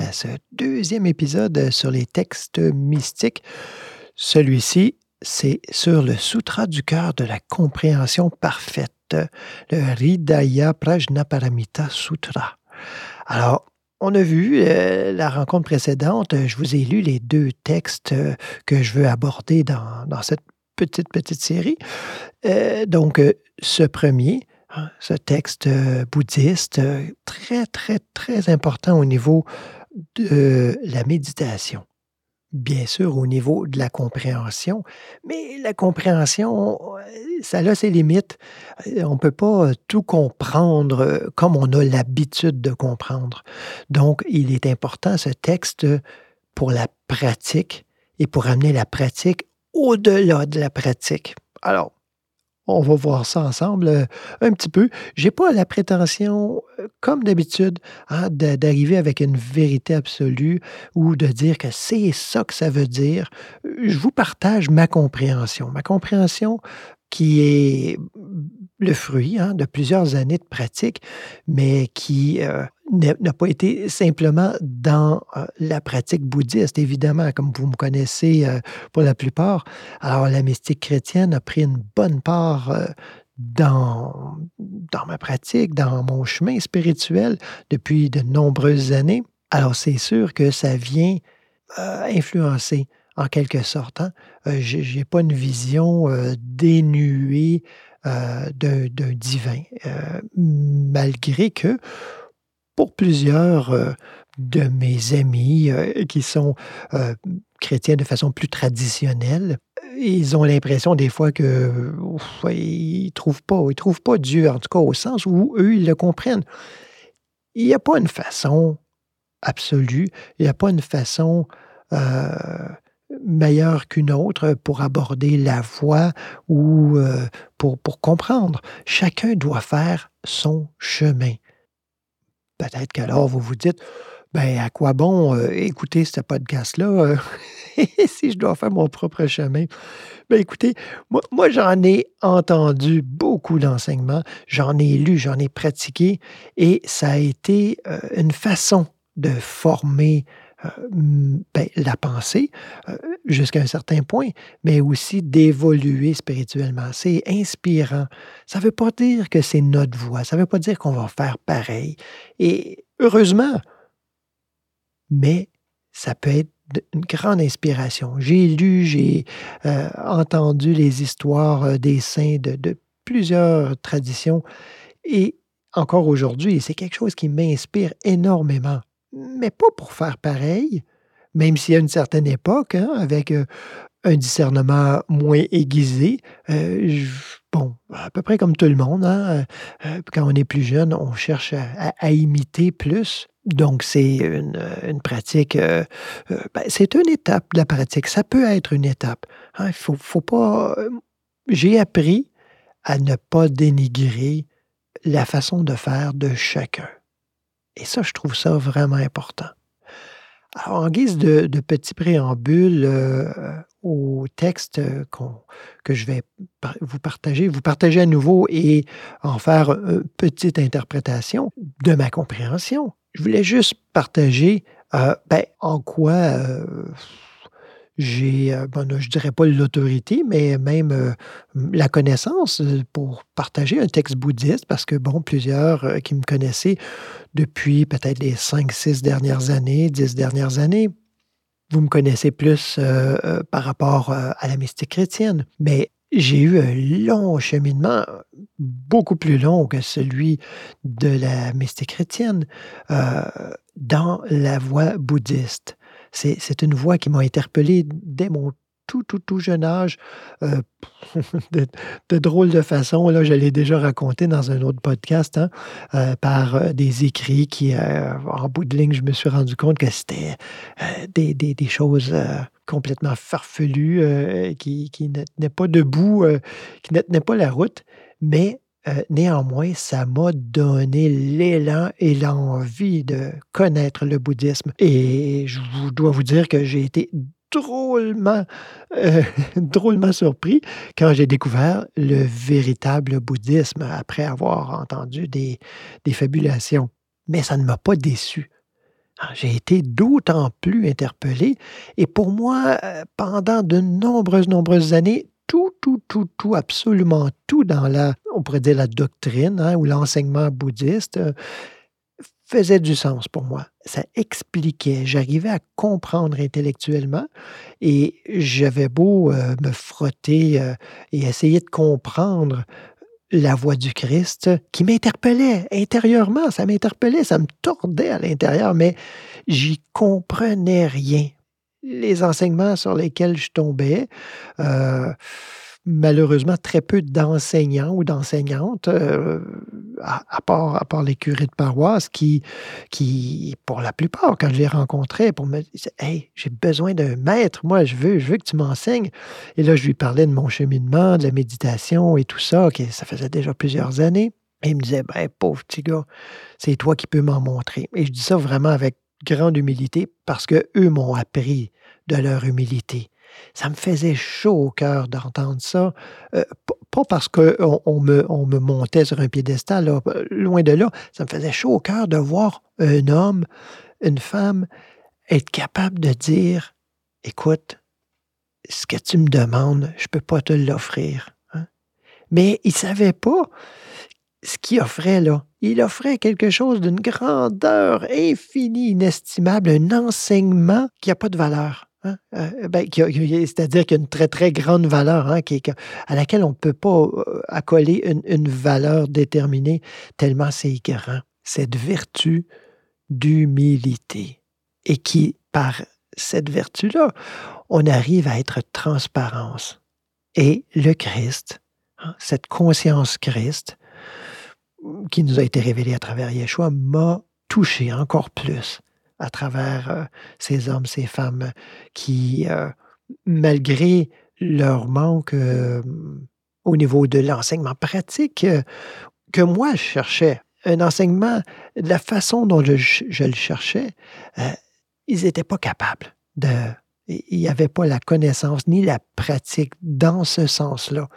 À ce deuxième épisode sur les textes mystiques. Celui-ci, c'est sur le Sutra du cœur de la compréhension parfaite, le Hridaya Prajnaparamita Sutra. Alors, on a vu euh, la rencontre précédente, je vous ai lu les deux textes euh, que je veux aborder dans, cette petite, petite série. Euh, donc, ce premier, hein, ce texte bouddhiste, très, très, très important au niveau de la méditation. Bien sûr, au niveau de la compréhension, mais la compréhension, euh, ça a ses limites. Euh, On ne peut pas euh, tout comprendre euh, comme on a l'habitude de comprendre. Donc, il est important, ce texte, pour la pratique et pour amener la pratique au-delà de la pratique. Alors, on va voir ça ensemble euh, un petit peu. Je n'ai pas la prétention, euh, comme d'habitude, hein, d'arriver avec une vérité absolue ou de dire que c'est ça que ça veut dire. Euh, Je vous partage ma compréhension. Ma compréhension qui est le fruit hein, de plusieurs années de pratique, mais qui euh, n'a pas été simplement dans euh, la pratique bouddhiste, évidemment, comme vous me connaissez euh, pour la plupart. Alors, la mystique chrétienne a pris une bonne part dans, dans ma pratique, dans mon chemin spirituel depuis de nombreuses années. Alors, c'est sûr que ça vient influencer en quelque sorte. hein. J'ai j'ai pas une vision dénuée d'un d'un divin, euh, malgré que pour plusieurs euh, de mes amis euh, qui sont euh, chrétiens de façon plus traditionnelle, ils ont l'impression des fois que ouf, ils trouvent pas, ils trouvent pas Dieu, en tout cas au sens où eux ils le comprennent. Il n'y a pas une façon absolue, il n'y a pas une façon euh, meilleure qu'une autre pour aborder la voie ou euh, pour, comprendre. Chacun doit faire son chemin. Peut-être qu'alors vous vous dites, ben à quoi bon euh, écouter ce podcast-là euh, si je dois faire mon propre chemin? Ben écoutez, moi, j'en ai entendu beaucoup d'enseignements, j'en ai lu, j'en ai pratiqué, et ça a été une façon de former ben, la pensée euh, jusqu'à un certain point, mais aussi d'évoluer spirituellement. C'est inspirant. Ça ne veut pas dire que c'est notre voie, ça ne veut pas dire qu'on va faire pareil. Et heureusement, mais ça peut être une grande inspiration. J'ai lu, j'ai euh, entendu les histoires euh, des saints de plusieurs traditions et encore aujourd'hui, c'est quelque chose qui m'inspire énormément. Mais pas pour faire pareil, même y a une certaine époque, hein, avec euh, un discernement moins aiguisé. euh, bon, à peu près comme tout le monde, hein, euh, quand on est plus jeune, on cherche à, à- à imiter plus. Donc, c'est une, pratique, ben, c'est une étape de la pratique. Ça peut être une étape. hein, Il faut, faut pas. J'ai appris à ne pas dénigrer la façon de faire de chacun. Et ça, je trouve ça vraiment important. Alors, en guise de, petit préambule euh, au texte euh, que je vais vous partager, vous partager à nouveau et en faire une petite interprétation de ma compréhension. Je voulais juste partager euh, ben, en quoi euh, j'ai, euh, bon, je dirais pas l'autorité, mais même euh, la connaissance euh, pour partager un texte bouddhiste, parce que, bon, plusieurs euh, qui me connaissaient depuis peut-être les 5, 6 dernières années, 10 dernières années, vous me connaissez plus euh, euh, par rapport euh, à la mystique chrétienne. Mais j'ai eu un long cheminement, beaucoup plus long que celui de la mystique chrétienne, dans la voie bouddhiste. C'est une voie qui m'a interpellé dès mon tout, tout, tout jeune âge, euh, de, de drôle de façon. Là, je l'ai déjà raconté dans un autre podcast, hein, euh, par euh, des écrits qui, en bout de ligne, je me suis rendu compte que c'était des, choses complètement farfelues, qui, ne tenaient pas debout, qui ne tenaient pas la route. Mais néanmoins, ça m'a donné l'élan et l'envie de connaître le bouddhisme. Et je vous dois vous dire que j'ai été drôlement, euh, drôlement surpris quand j'ai découvert le véritable bouddhisme après avoir entendu des, des fabulations. Mais ça ne m'a pas déçu. Ah, J'ai été d'autant plus interpellé. Et pour moi, euh, pendant de nombreuses, nombreuses années, tout, tout, tout, tout, absolument tout dans la, on pourrait dire la doctrine hein, ou l'enseignement bouddhiste euh, faisait du sens pour moi. Ça expliquait. J'arrivais à comprendre intellectuellement et j'avais beau euh, me frotter euh, et essayer de comprendre la voix du Christ qui m'interpellait intérieurement. Ça m'interpellait, ça me tordait à l'intérieur, mais j'y comprenais rien. Les enseignements sur lesquels je tombais, euh, malheureusement, très peu d'enseignants ou d'enseignantes, euh, à, part, les curés de paroisse, qui, qui, pour la plupart, quand je les rencontrais, pour me dire Hey, j'ai besoin d'un maître, moi, je veux, je veux que tu m'enseignes. Et là, je lui parlais de mon cheminement, de la méditation et tout ça, que ça faisait déjà plusieurs années. Et il me disait Ben, pauvre petit gars, c'est toi qui peux m'en montrer. Et je dis ça vraiment avec grande humilité parce que eux m'ont appris de leur humilité. Ça me faisait chaud au cœur d'entendre ça. Euh, pas parce qu'on on me, on me montait sur un piédestal, euh, loin de là. Ça me faisait chaud au cœur de voir un homme, une femme être capable de dire Écoute, ce que tu me demandes, je ne peux pas te l'offrir. hein. Mais il ne savait pas ce qu'il offrait là. Il offrait quelque chose d'une grandeur infinie, inestimable, un enseignement qui n'a pas de valeur. Hein? Euh, ben, C'est-à-dire qu'il y a une très, très grande valeur hein, à laquelle on ne peut pas euh, accoler une, valeur déterminée, tellement c'est grand. Cette vertu d'humilité. Et qui, par cette vertu-là, on arrive à être transparence. Et le Christ, hein, cette conscience Christ, qui nous a été révélée à travers Yeshua, m'a touché encore plus à travers euh, ces hommes, ces femmes qui, euh, malgré leur manque euh, au niveau de l'enseignement pratique, euh, que moi je cherchais, un enseignement, de la façon dont je, le cherchais, euh, ils n'étaient pas capables de... Il n'y avait pas la connaissance ni la pratique dans ce sens-là.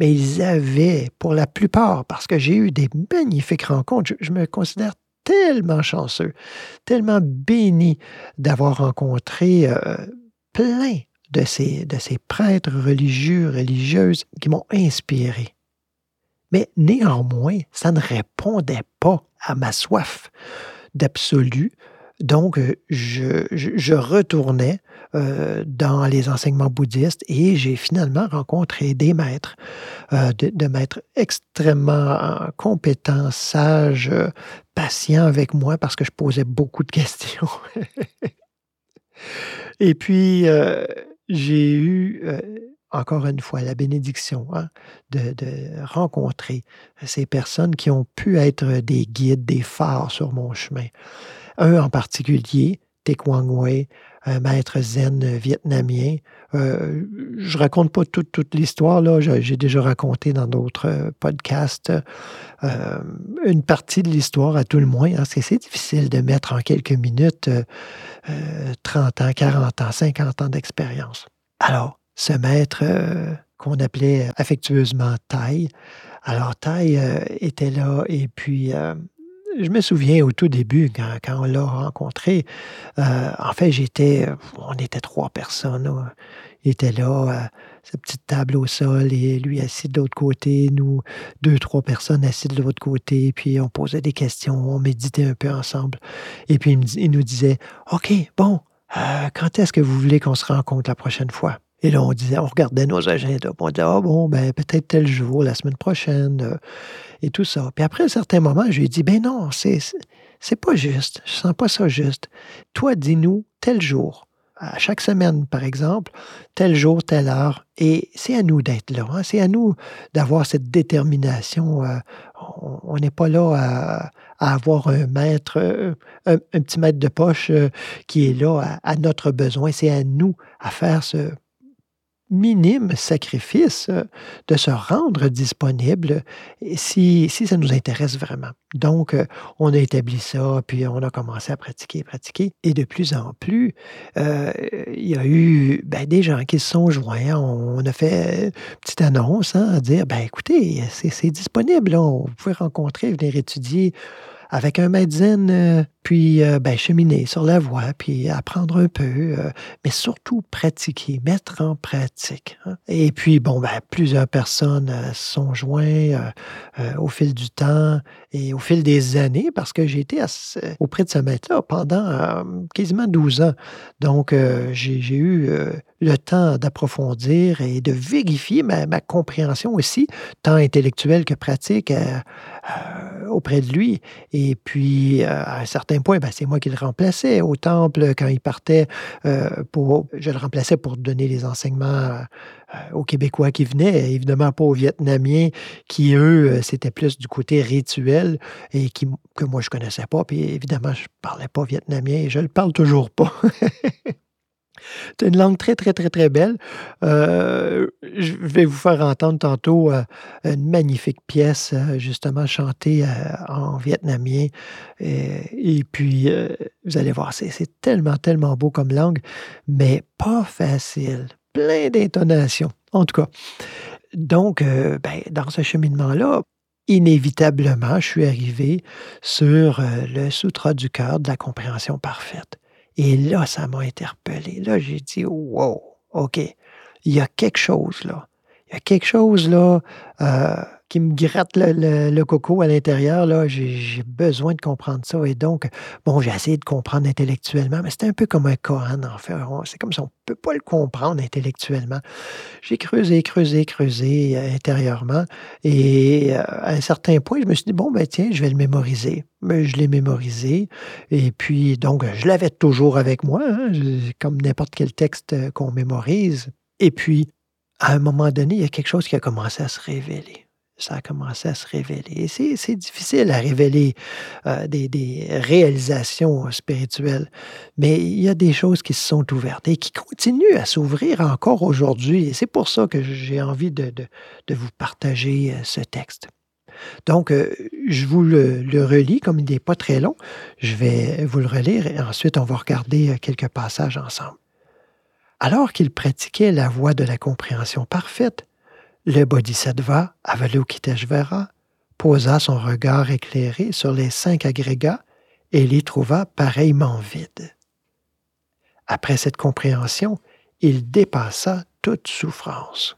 Mais ils avaient, pour la plupart, parce que j'ai eu des magnifiques rencontres, je me considère tellement chanceux, tellement béni d'avoir rencontré euh, plein de ces, prêtres religieux, religieuses qui m'ont inspiré. Mais néanmoins, ça ne répondait pas à ma soif d'absolu. Donc, euh, je, je, retournais euh, dans les enseignements bouddhistes et j'ai finalement rencontré des maîtres, de, maîtres extrêmement compétents, sages, patients avec moi parce que je posais beaucoup de questions. et puis, euh, j'ai eu euh, encore une fois la bénédiction hein, de, rencontrer ces personnes qui ont pu être des guides, des phares sur mon chemin. Un en particulier, Tek Wang Wei, un maître zen vietnamien. Euh, je raconte pas toute, toute l'histoire, là. J'ai déjà raconté dans d'autres podcasts euh, une partie de l'histoire, à tout le moins, hein, parce que c'est difficile de mettre en quelques minutes euh, 30 ans, 40 ans, 50 ans d'expérience. Alors, ce maître euh, qu'on appelait affectueusement Tai, alors euh, était là et puis euh, je me souviens au tout début, quand, on l'a rencontré, euh, en fait, j'étais, on était trois personnes. là. Il était là, euh, sa petite table au sol, et lui assis de l'autre côté, nous, deux, trois personnes assises de l'autre côté, puis on posait des questions, on méditait un peu ensemble. Et puis il nous disait, OK, bon, euh, quand est-ce que vous voulez qu'on se rencontre la prochaine fois? Et là, on disait, on regardait nos agendas, on disait, ah bon, ben peut-être tel jour, la semaine prochaine, euh, et tout ça. Puis après un certain moment, je lui ai dit, ben non, c'est c'est- pas juste, je sens pas ça juste. Toi, dis-nous tel jour, à chaque semaine, par exemple, tel jour, telle heure, et c'est à nous d'être là, hein, c'est à nous d'avoir cette détermination. euh, on n'est pas là à, avoir un maître, euh, un, petit maître de poche qui est là à, à notre besoin, c'est à nous à faire ce minime sacrifice euh, de se rendre disponible si, ça nous intéresse vraiment. Donc, euh, on a établi ça, puis on a commencé à pratiquer, pratiquer. Et de plus en plus, euh, il y a eu ben, des gens qui se sont joints. On, a fait une petite annonce hein, à dire, ben écoutez, c'est disponible. Vous pouvez rencontrer, venir étudier avec un euh, puis euh, ben, cheminer sur la voie, puis apprendre un peu, euh, mais surtout pratiquer, mettre en pratique. hein. Et puis, bon, ben, plusieurs personnes euh, sont joints euh, au fil du temps et au fil des années, parce que j'ai été auprès de ce maître-là pendant quasiment 12 ans. Donc, j'ai eu le temps d'approfondir et de vérifier ma, ma compréhension aussi, tant intellectuelle que pratique, auprès de lui. Et puis, à un certain point, ben, c'est moi qui le remplaçais au temple quand il partait. euh, pour, je le remplaçais pour donner les enseignements euh, aux Québécois qui venaient, évidemment pas aux Vietnamiens qui, eux, euh, c'était plus du côté rituel et qui, que moi, je connaissais pas. Puis évidemment, je parlais pas vietnamien et je le parle toujours pas. C'est une langue très, très, très, très belle. Euh, je vais vous faire entendre tantôt euh, une magnifique pièce, euh, justement chantée en vietnamien. Et, puis, vous allez voir, c'est tellement, tellement beau comme langue, mais pas facile. Plein d'intonations. En tout cas, donc, ben, dans ce cheminement-là, inévitablement, je suis arrivé sur le Sutra du cœur de la compréhension parfaite. Et là, ça m'a interpellé. Là, j'ai dit, wow, OK, il y a quelque chose là. Il y a quelque chose là euh, qui me gratte le, le- coco à l'intérieur. Là, j'ai besoin de comprendre ça. Et donc, bon, j'ai essayé de comprendre intellectuellement, mais c'est un peu comme un Kohan, en fait. C'est comme si on ne peut pas le comprendre intellectuellement. J'ai creusé, creusé, creusé euh, intérieurement. Et euh, à un certain point, je me suis dit, bon, ben tiens, je vais le mémoriser. Mais je l'ai mémorisé. Et puis, donc, je l'avais toujours avec moi, hein, comme n'importe quel texte qu'on mémorise. Et puis, à un moment donné, il y a quelque chose qui a commencé à se révéler. Ça a commencé à se révéler. Et c'est difficile à révéler euh, des, réalisations spirituelles, mais il y a des choses qui se sont ouvertes et qui continuent à s'ouvrir encore aujourd'hui. Et c'est pour ça que j'ai envie de, vous partager euh, ce texte. Donc, euh, je vous le, le relis, comme il n'est pas très long, je vais vous le relire et ensuite on va regarder quelques passages ensemble. Alors qu'il pratiquait la voie de la compréhension parfaite, le Bodhisattva Avalokiteshvara posa son regard éclairé sur les cinq agrégats et les trouva pareillement vides. Après cette compréhension, il dépassa toute souffrance.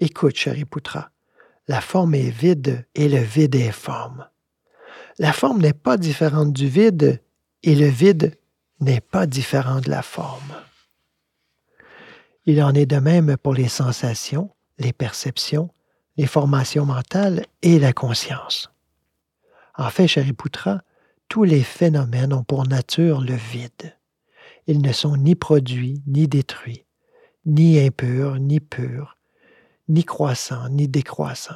Écoute, Shariputra, la forme est vide et le vide est forme. La forme n'est pas différente du vide et le vide n'est pas différent de la forme. Il en est de même pour les sensations, les perceptions, les formations mentales et la conscience. En fait, Shariputra, tous les phénomènes ont pour nature le vide. Ils ne sont ni produits, ni détruits, ni impurs, ni purs, ni croissants, ni décroissants.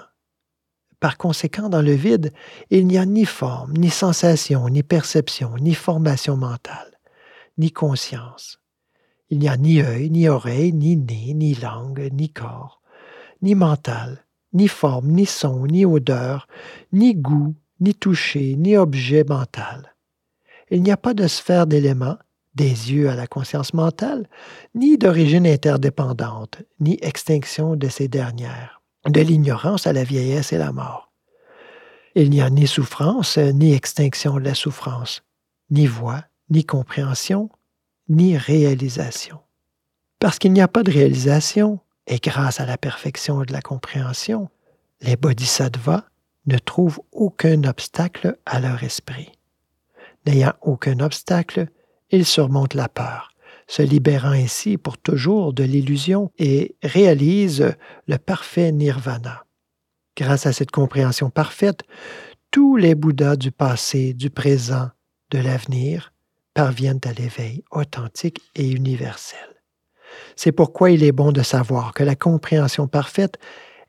Par conséquent, dans le vide, il n'y a ni forme, ni sensation, ni perception, ni formation mentale, ni conscience. Il n'y a ni œil, ni oreille, ni nez, ni langue, ni corps, ni mental, ni forme, ni son, ni odeur, ni goût, ni toucher, ni objet mental. Il n'y a pas de sphère d'éléments, des yeux à la conscience mentale, ni d'origine interdépendante, ni extinction de ces dernières, de l'ignorance à la vieillesse et la mort. Il n'y a ni souffrance, ni extinction de la souffrance, ni voix, ni compréhension, ni réalisation. Parce qu'il n'y a pas de réalisation, et grâce à la perfection de la compréhension, les bodhisattvas ne trouvent aucun obstacle à leur esprit. N'ayant aucun obstacle, ils surmontent la peur, se libérant ainsi pour toujours de l'illusion et réalisent le parfait nirvana. Grâce à cette compréhension parfaite, tous les Bouddhas du passé, du présent, de l'avenir parviennent à l'éveil authentique et universel. C'est pourquoi il est bon de savoir que la compréhension parfaite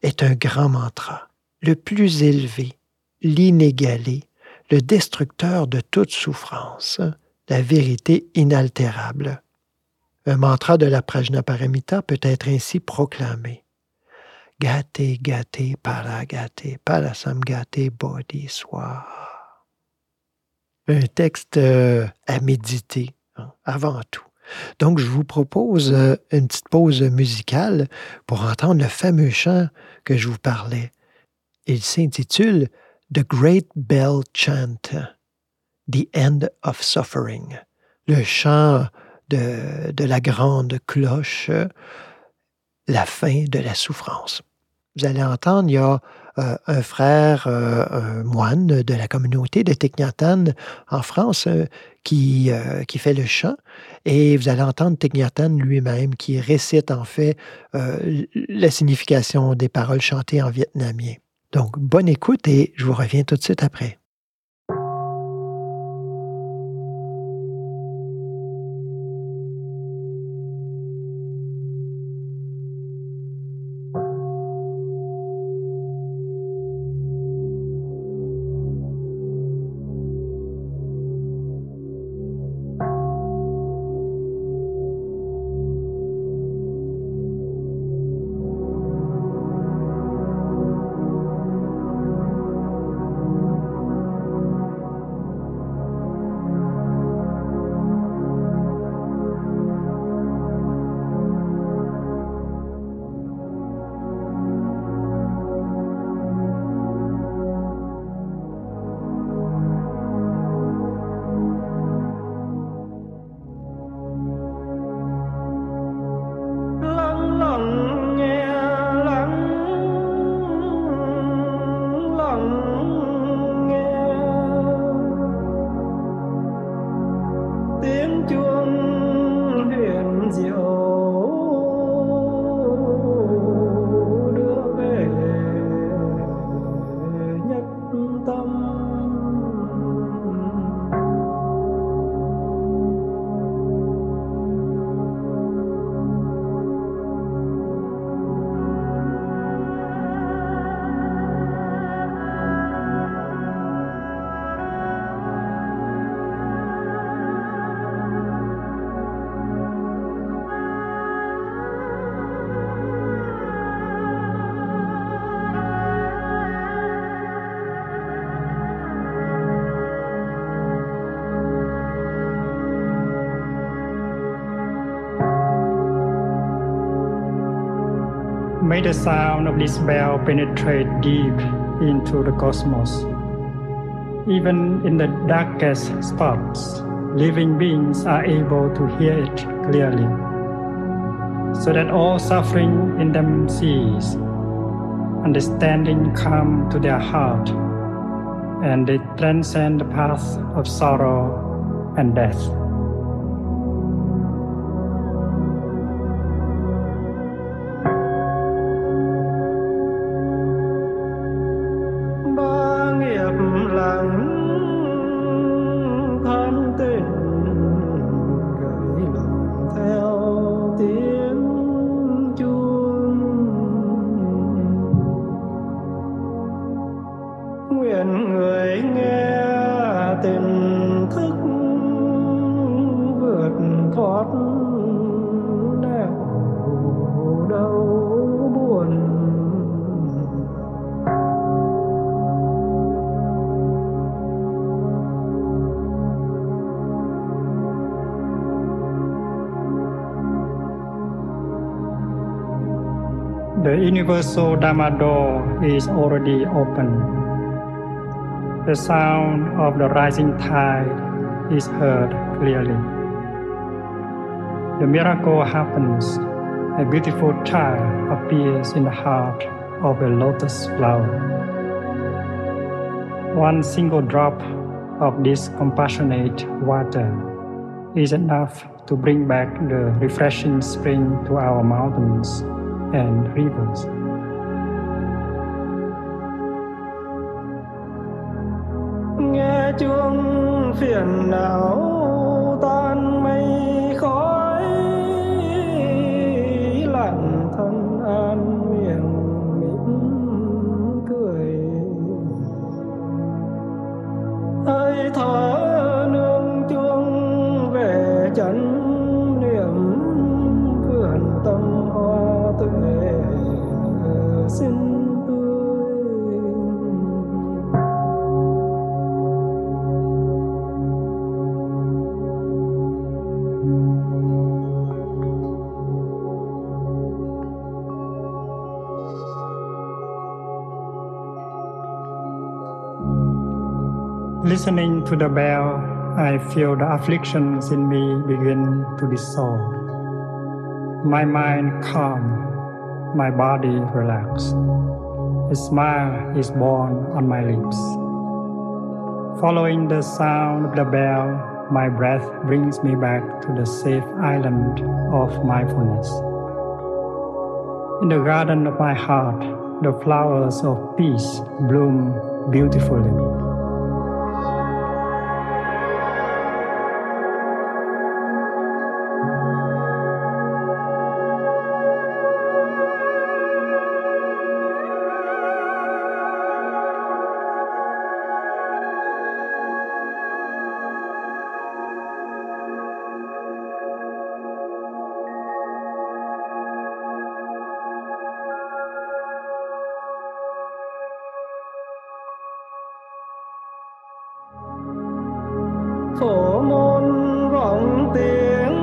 est un grand mantra, le plus élevé, l'inégalé, le destructeur de toute souffrance, la vérité inaltérable. Un mantra de la Prajnaparamita peut être ainsi proclamé. Gate, gate, para gate, parasam gate, bodhi swa. Un texte euh, à méditer, hein, avant tout. Donc, je vous propose euh, une petite pause musicale pour entendre le fameux chant que je vous parlais. Il s'intitule The Great Bell Chant, The End of Suffering, le chant de, de la grande cloche, la fin de la souffrance. Vous allez entendre, il y a euh, un frère, euh, un moine de la communauté de Techniatan en France euh, qui, fait le chant. Et vous allez entendre Techniatan lui-même qui récite en fait la signification des paroles chantées en vietnamien. Donc, bonne écoute et je vous reviens tout de suite après. May the sound of this bell penetrate deep into the cosmos. Even in the darkest spots, living beings are able to hear it clearly, so that all suffering in them cease, understanding come to their heart, and they transcend the path of sorrow and death. Tình thức vượt thoát nẻo đau buồn The universal Dharma door is already open. The sound of the rising tide is heard clearly. The miracle happens. A beautiful child appears in the heart of a lotus flower. One single drop of this compassionate water is enough to bring back the refreshing spring to our mountains and rivers. now Listening to the bell, I feel the afflictions in me begin to dissolve. My mind calm, my body relaxed. A smile is born on my lips. Following the sound of the bell, my breath brings me back to the safe island of mindfulness. In the garden of my heart, the flowers of peace bloom beautifully. Phổ môn vọng tiếng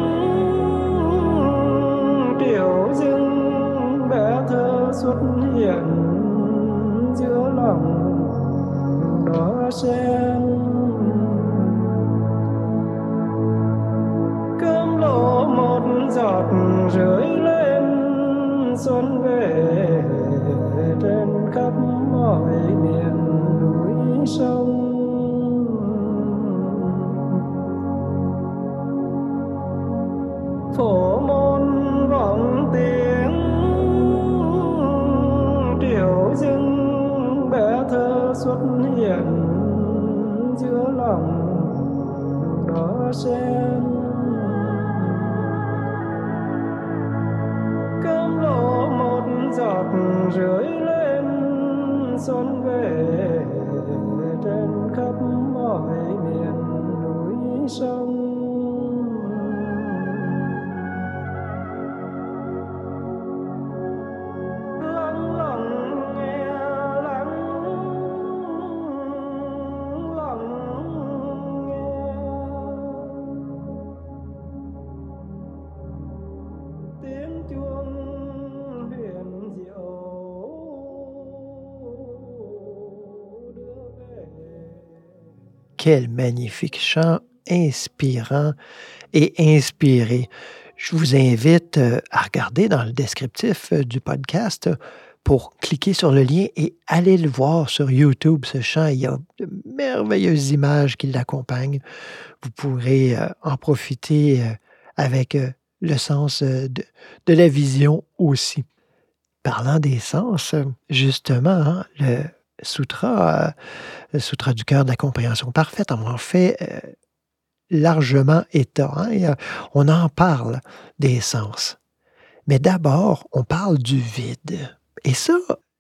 tiểu dưng bé thơ xuất hiện giữa lòng đó sen. Cơm lộ một giọt rưới lên, xuân về trên khắp mọi miền núi sông sen cơm lộ một giọt rưỡi Quel magnifique chant inspirant et inspiré. Je vous invite euh, à regarder dans le descriptif euh, du podcast pour cliquer sur le lien et aller le voir sur YouTube, ce chant. Il y a de merveilleuses images qui l'accompagnent. Vous pourrez euh, en profiter avec le sens de, la vision aussi. Parlant des sens, justement, hein, le sutra, euh, sutra du cœur de la compréhension parfaite en fait euh, largement état. hein, euh, on en parle des sens. Mais d'abord, on parle du vide. Et ça,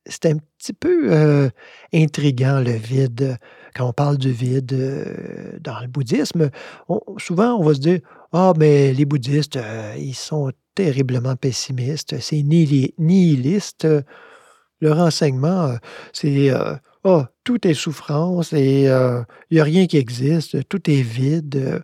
c'est un petit peu euh, intriguant, le vide. Quand on parle du vide dans le bouddhisme, on- souvent on va se dire Ah, mais les bouddhistes, ils sont terriblement pessimistes, c'est nihili- nihiliste. Leur enseignement, euh, c'est euh, Ah, tout est souffrance et euh, il n'y a rien qui existe, tout est vide. Euh,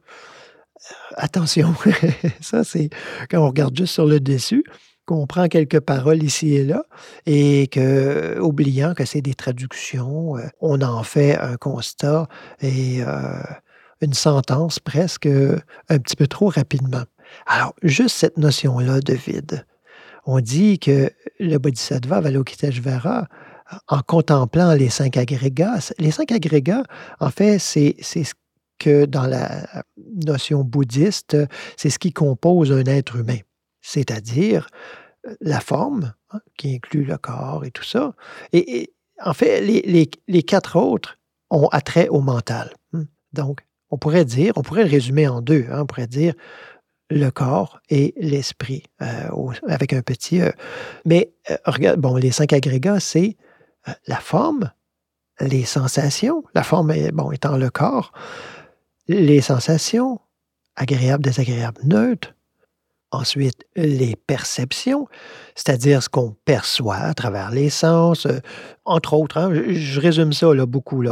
attention, ça c'est quand on regarde juste sur le dessus, qu'on prend quelques paroles ici et là et que, oubliant que c'est des traductions, euh, on en fait un constat et euh, une sentence presque euh, un petit peu trop rapidement. Alors, juste cette notion-là de vide. On dit que le Bodhisattva Avalokiteshvara, en contemplant les cinq agrégats, les cinq agrégats, en fait, c'est ce que dans la notion bouddhiste, c'est ce qui compose un être humain, c'est-à-dire euh, la forme, hein, qui inclut le corps et tout ça. Et, en fait, les, les- les quatre autres ont attrait au mental. Hmm. Donc, on pourrait dire, on pourrait le résumer en deux. hein, on pourrait dire le corps et l'esprit, euh, avec un petit E. Mais euh, regarde, bon, les cinq agrégats, c'est la forme, les sensations, la forme bon, étant le corps, les sensations, agréables, désagréables, neutres. Ensuite, les perceptions, c'est-à-dire ce qu'on perçoit à travers les sens, entre autres, hein, je, résume ça beaucoup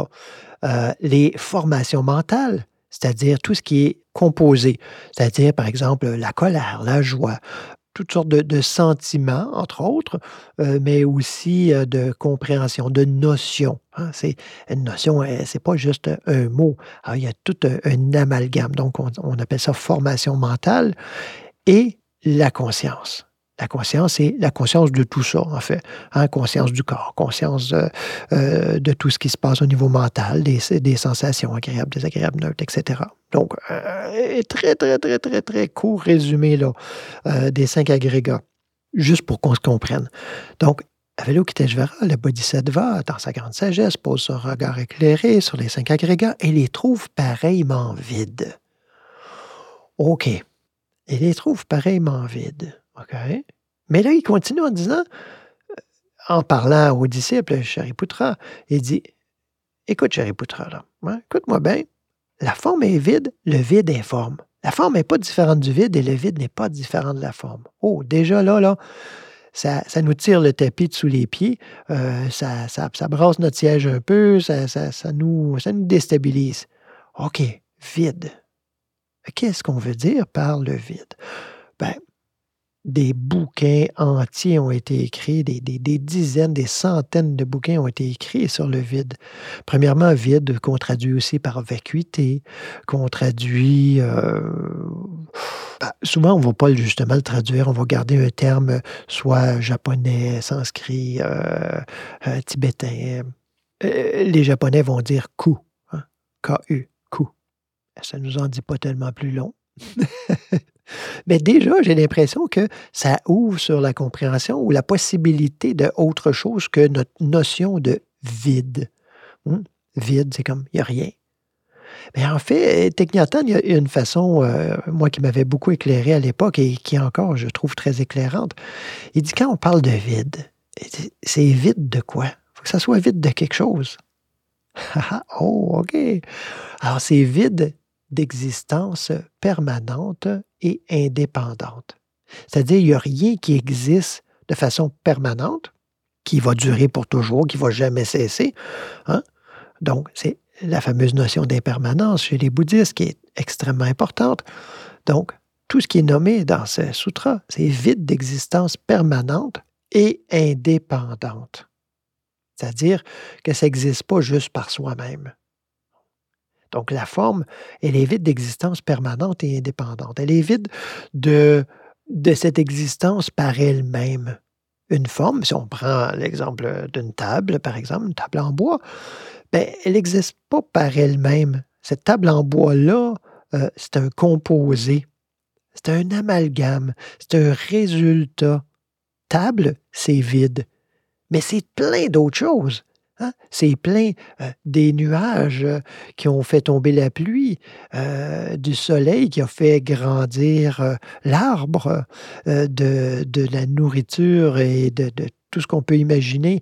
les formations mentales, c'est-à-dire tout ce qui est composé, c'est-à-dire par exemple la colère, la joie, toutes sortes de, sentiments, entre autres, euh, mais aussi euh, de compréhension, de notions. hein. C'est une notion, euh, c'est pas juste un mot. Il y a tout un, amalgame. Donc, on, on appelle ça formation mentale et la conscience. La conscience, c'est la conscience de tout ça, en fait. Hein, conscience du corps, conscience euh, euh, de tout ce qui se passe au niveau mental, des, sensations agréables, désagréables, neutres, etc. Donc, euh, très, très, très, très, très court résumé là, des cinq agrégats, juste pour qu'on se comprenne. Donc, Avalokiteshvara, le Bodhisattva, dans sa grande sagesse, pose son regard éclairé sur les cinq agrégats et les trouve pareillement vides. OK. Il les trouve pareillement vides. OK. Mais là, il continue en disant, euh, en parlant au disciple Shariputra, il dit Écoute, Shariputra, là, hein, écoute-moi bien, la forme est vide, le vide est forme. La forme n'est pas différente du vide et le vide n'est pas différent de la forme. Oh, déjà là, là, ça, nous tire le tapis de sous les pieds, euh, ça, ça, ça brasse notre siège un peu, ça, ça, ça nous, ça nous déstabilise. OK, vide. Qu'est-ce qu'on veut dire par le vide? Ben, des bouquins entiers ont été écrits, des, dizaines, des centaines de bouquins ont été écrits sur le vide. Premièrement, vide, qu'on traduit aussi par vacuité, qu'on traduit... euh, ben, souvent, on ne va pas justement le traduire, on va garder un terme soit japonais, sanskrit, euh, euh, tibétain. Les Japonais vont dire ku, hein, K-U, ku. Ça ne nous en dit pas tellement plus long. Mais déjà, j'ai l'impression que ça ouvre sur la compréhension ou la possibilité de autre chose que notre notion de vide. Hum, Vide, c'est comme, il n'y a rien. Mais en fait, Techniatan, il y a une façon, euh, moi, qui m'avait beaucoup éclairé à l'époque et qui encore, je trouve, très éclairante. Il dit, quand on parle de vide, c'est vide de quoi? Il faut que ça soit vide de quelque chose. Ah, ah, oh, OK. Alors, c'est vide d'existence permanente et indépendante. C'est-à-dire, il n'y a rien qui existe de façon permanente, qui va durer pour toujours, qui ne va jamais cesser. hein. Donc, c'est la fameuse notion d'impermanence chez les bouddhistes qui est extrêmement importante. Donc, tout ce qui est nommé dans ce sutra, c'est vide d'existence permanente et indépendante. C'est-à-dire que ça n'existe pas juste par soi-même. Donc, la forme, elle est vide d'existence permanente et indépendante. Elle est vide de, cette existence par elle-même. Une forme, si on prend l'exemple d'une table, par exemple, une table en bois, ben, elle n'existe pas par elle-même. Cette table en bois-là, euh, c'est un composé, c'est un amalgame, c'est un résultat. Table, c'est vide, mais c'est plein d'autres choses. Hein? C'est plein euh, des nuages euh, qui ont fait tomber la pluie, euh, du soleil qui a fait grandir l'arbre, de, la nourriture et de, tout ce qu'on peut imaginer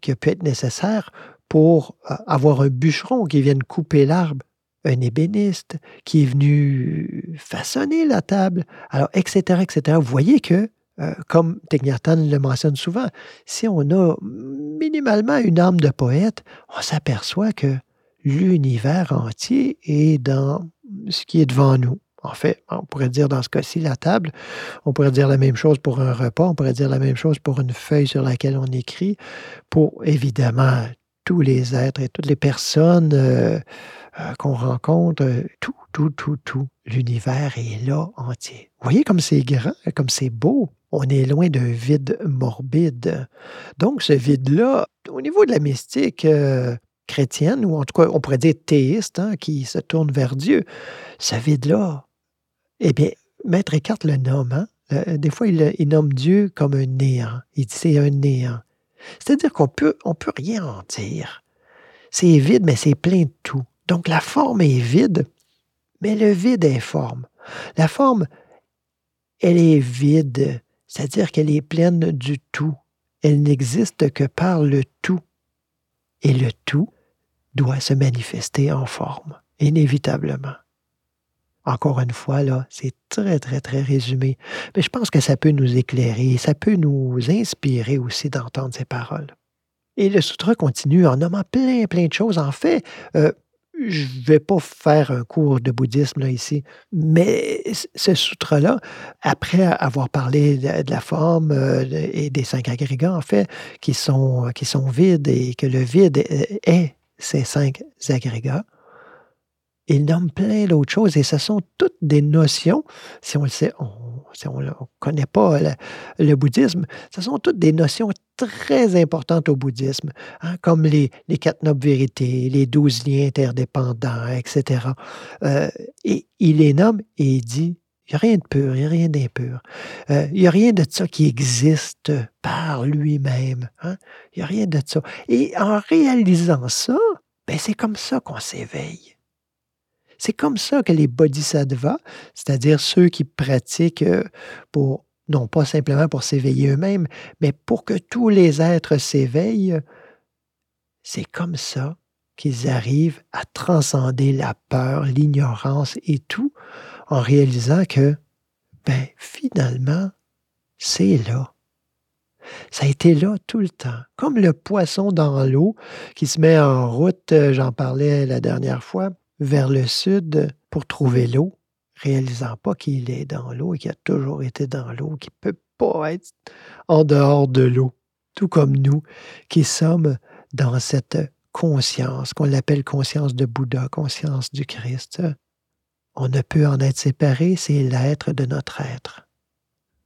qui peut être nécessaire pour avoir un bûcheron qui vienne couper l'arbre, un ébéniste qui est venu façonner la table, alors, etc., etc. Vous voyez que, euh, comme Tegnatan le mentionne souvent, si on a minimalement une âme de poète, on s'aperçoit que l'univers entier est dans ce qui est devant nous. En fait, on pourrait dire dans ce cas-ci la table. On pourrait dire la même chose pour un repas. On pourrait dire la même chose pour une feuille sur laquelle on écrit. Pour évidemment tous les êtres et toutes les personnes euh, euh, qu'on rencontre, tout, tout, tout, tout. L'univers est là entier. Vous voyez comme c'est grand, comme c'est beau? On est loin d'un vide morbide. Donc, ce vide-là, au niveau de la mystique euh, chrétienne, ou en tout cas, on pourrait dire théiste, hein, qui se tourne vers Dieu, ce vide-là, eh bien, Maître Eckhart le nomme. Hein? Euh, des fois, il, nomme Dieu comme un néant. Il dit c'est un néant. C'est-à-dire qu'on peut, peut rien en dire. C'est vide, mais c'est plein de tout. Donc la forme est vide, mais le vide est forme. La forme, elle est vide, c'est-à-dire qu'elle est pleine du tout. Elle n'existe que par le tout. Et le tout doit se manifester en forme, inévitablement. Encore une fois, là, c'est très, très, très résumé. Mais je pense que ça peut nous éclairer, ça peut nous inspirer aussi d'entendre ces paroles. Et le sutra continue en nommant plein, plein de choses. En fait, euh, je ne vais pas faire un cours de bouddhisme ici, mais ce sutra-là, après avoir parlé de, la forme euh, et des cinq agrégats, en fait, qui sont, qui sont vides et que le vide est, ces cinq agrégats, il nomme plein d'autres choses et ce sont toutes des notions, si on ne connaît pas le, le bouddhisme, ce sont toutes des notions très importantes au bouddhisme, hein, comme les, les quatre nobles vérités, les douze liens interdépendants, etc. Euh, et il les nomme et il dit, il n'y a rien de pur, il n'y a rien d'impur. Euh, il n'y a rien de ça qui existe par lui-même. hein. Il n'y a rien de ça. Et en réalisant ça, ben c'est comme ça qu'on s'éveille. C'est comme ça que les bodhisattvas, c'est-à-dire ceux qui pratiquent euh, pour, non pas simplement pour s'éveiller eux-mêmes, mais pour que tous les êtres s'éveillent, c'est comme ça qu'ils arrivent à transcender la peur, l'ignorance et tout, en réalisant que, ben, finalement, c'est là. Ça a été là tout le temps. Comme le poisson dans l'eau qui se met en route, euh, j'en parlais la dernière fois, vers le sud pour trouver l'eau, réalisant pas qu'il est dans l'eau et qu'il a toujours été dans l'eau, qu'il ne peut pas être en dehors de l'eau. Tout comme nous qui sommes dans cette conscience, qu'on l'appelle conscience de Bouddha, conscience du Christ. On ne peut en être séparé, c'est l'être de notre être.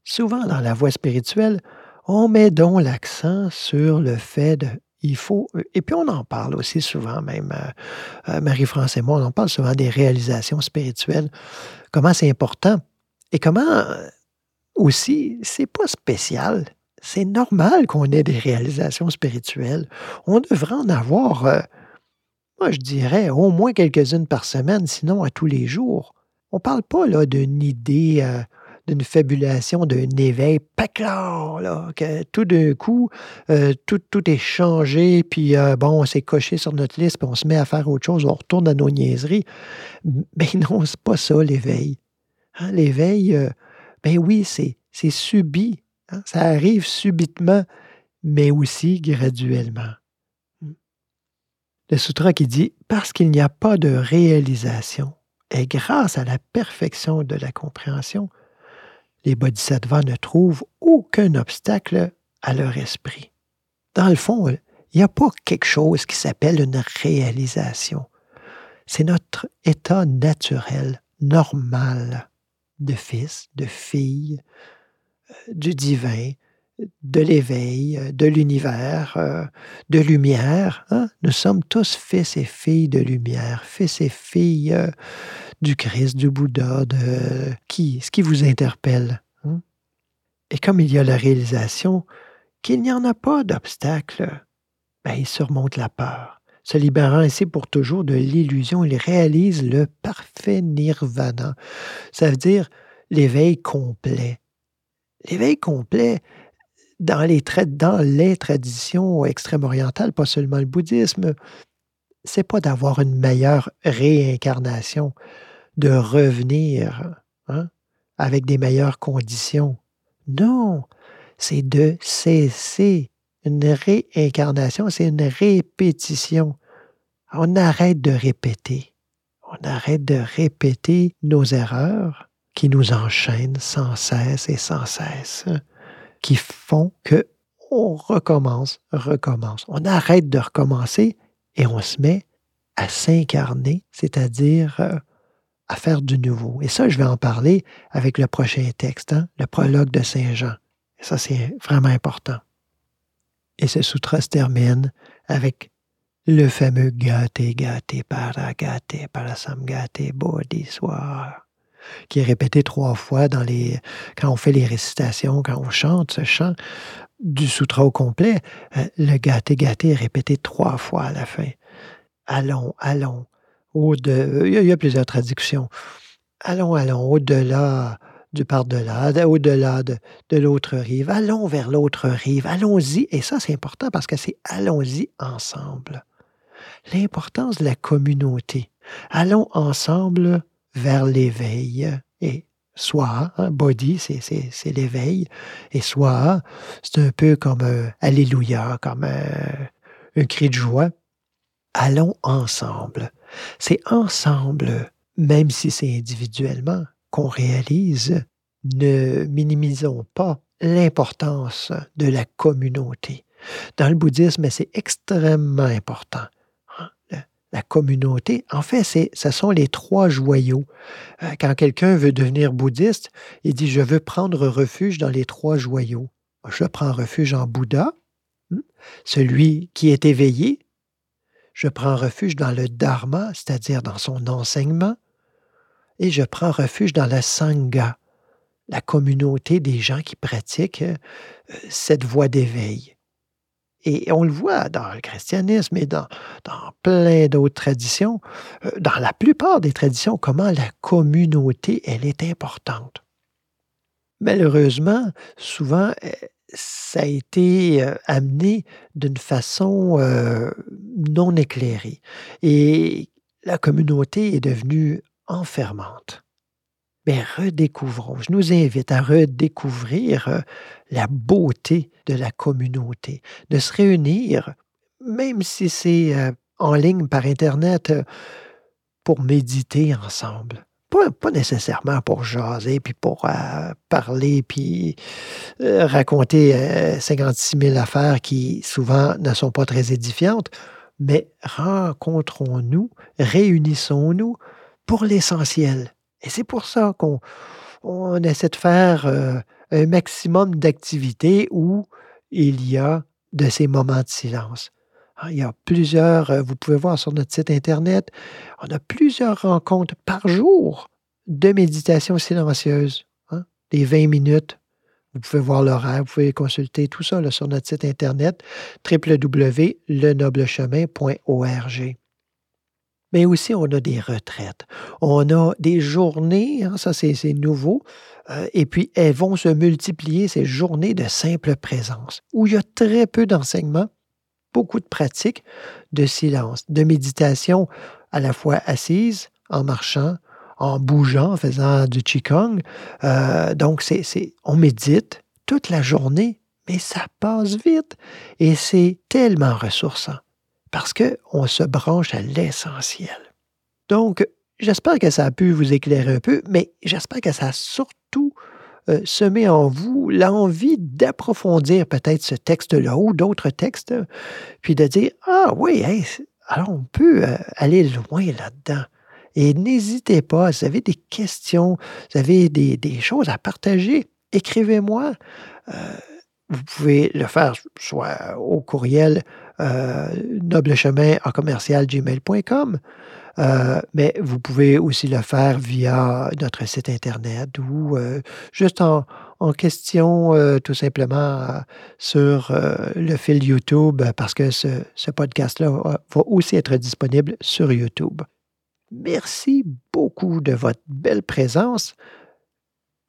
Souvent dans la voie spirituelle, on met donc l'accent sur le fait de il faut, et puis on en parle aussi souvent, même euh, Marie-France et moi, on en parle souvent des réalisations spirituelles, comment c'est important et comment euh, aussi c'est pas spécial. C'est normal qu'on ait des réalisations spirituelles. On devrait en avoir, euh, moi je dirais, au moins quelques-unes par semaine, sinon à tous les jours. On ne parle pas là d'une idée euh, d'une fabulation, d'un éveil paclar, là, que tout d'un coup, euh, tout, est changé, puis euh, bon, on s'est coché sur notre liste, puis on se met à faire autre chose, on retourne à nos niaiseries. Mais non, c'est pas ça, l'éveil. Hein, l'éveil, euh, ben oui, c'est, c'est subi. hein, ça arrive subitement, mais aussi graduellement. Le sutra qui dit Parce qu'il n'y a pas de réalisation, et grâce à la perfection de la compréhension, les bodhisattvas ne trouvent aucun obstacle à leur esprit. Dans le fond, il n'y a pas quelque chose qui s'appelle une réalisation. C'est notre état naturel, normal, de fils, de fille, euh, du divin, de l'éveil, euh, de l'univers, euh, de lumière. hein. Nous sommes tous fils et filles de lumière, fils et filles du Christ, du Bouddha, de qui, ce qui vous interpelle. hein? Et comme il y a la réalisation qu'il n'y en a pas d'obstacle, ben, il surmonte la peur. Se libérant ainsi pour toujours de l'illusion, il réalise le parfait nirvana. Ça veut dire l'éveil complet. L'éveil complet, dans les, dans les traditions extrême-orientales, pas seulement le bouddhisme, c'est pas d'avoir une meilleure réincarnation, de revenir hein, avec des meilleures conditions. Non, c'est de cesser. Une réincarnation, c'est une répétition. On arrête de répéter. On arrête de répéter nos erreurs qui nous enchaînent sans cesse et sans cesse, qui font que on recommence, recommence. On arrête de recommencer et on se met à s'incarner, c'est-à-dire euh, à faire du nouveau. Et ça, je vais en parler avec le prochain texte, hein, le prologue de Saint Jean. Ça, c'est vraiment important. Et ce sutra se termine avec le fameux gate, gate, para gate, parasam gate, bodhiswara, qui est répété trois fois dans les, quand on fait les récitations, quand on chante ce chant du sutra au complet. Euh, le gate, gate est répété trois fois à la fin. Allons, allons, il, y a, plusieurs traductions. Allons, allons, au-delà du par-delà, au-delà de, l'autre rive. Allons vers l'autre rive. Allons-y. Et ça, c'est important parce que c'est allons-y ensemble. L'importance de la communauté. Allons ensemble vers l'éveil. Et soit, hein, body, c'est l'éveil. Et soit, c'est un peu comme un Alléluia, comme un, un cri de joie. Allons ensemble. C'est ensemble, même si c'est individuellement, qu'on réalise, ne minimisons pas l'importance de la communauté. Dans le bouddhisme, c'est extrêmement important. Hein, la communauté, en fait, ce sont les trois joyaux. Euh, quand quelqu'un veut devenir bouddhiste, il dit, je veux prendre refuge dans les trois joyaux. Je prends refuge en Bouddha, hein, celui qui est éveillé, je prends refuge dans le dharma, c'est-à-dire dans son enseignement, et je prends refuge dans la sangha, la communauté des gens qui pratiquent euh, cette voie d'éveil. Et on le voit dans le christianisme et dans, plein d'autres traditions, euh, dans la plupart des traditions, comment la communauté, elle est importante. Malheureusement, souvent, euh, ça a été amené d'une façon non éclairée. Et la communauté est devenue enfermante. Mais redécouvrons, je nous invite à redécouvrir la beauté de la communauté, de se réunir, même si c'est en ligne par Internet, pour méditer ensemble, pas, nécessairement pour jaser, puis pour euh, parler, puis euh, raconter 56 euh, 000 affaires qui souvent ne sont pas très édifiantes, mais rencontrons-nous, réunissons-nous pour l'essentiel. Et c'est pour ça qu'on on essaie de faire un maximum d'activités où il y a de ces moments de silence. Ah, il y a plusieurs, euh, vous pouvez voir sur notre site Internet, on a plusieurs rencontres par jour de méditation silencieuse, hein, des 20 minutes. Vous pouvez voir l'horaire, vous pouvez consulter tout ça sur notre site Internet www.lenoblechemin.org. Mais aussi, on a des retraites. On a des journées, hein, ça c'est nouveau, euh, et puis elles vont se multiplier, ces journées de simple présence, où il y a très peu d'enseignements, beaucoup de pratiques de silence, de méditation à la fois assise, en marchant, en bougeant, en faisant du Qigong. Euh, donc, c'est, on médite toute la journée, mais ça passe vite et c'est tellement ressourçant parce qu'on se branche à l'essentiel. Donc, j'espère que ça a pu vous éclairer un peu, mais j'espère que ça a surtout euh, semer en vous l'envie d'approfondir peut-être ce texte-là ou d'autres textes, puis de dire, ah oui, alors on peut euh, aller loin là-dedans. Et n'hésitez pas, si vous avez des questions, vous avez des, choses à partager, écrivez-moi. Euh, vous pouvez le faire soit au courriel noblechemin en commercial gmail.com, euh, mais vous pouvez aussi le faire via notre site Internet ou euh, juste en, question euh, tout simplement sur le fil YouTube parce que ce, ce podcast-là va aussi être disponible sur YouTube. Merci beaucoup de votre belle présence.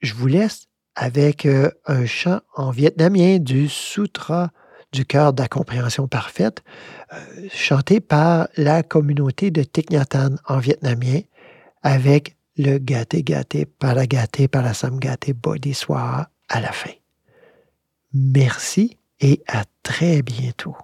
Je vous laisse avec un chant en vietnamien du Sutra du cœur de la compréhension parfaite, euh, chanté par la communauté de Thich en vietnamien avec le gâté, gâté, para sam gâté, bodhiswara à la fin. Merci et à très bientôt.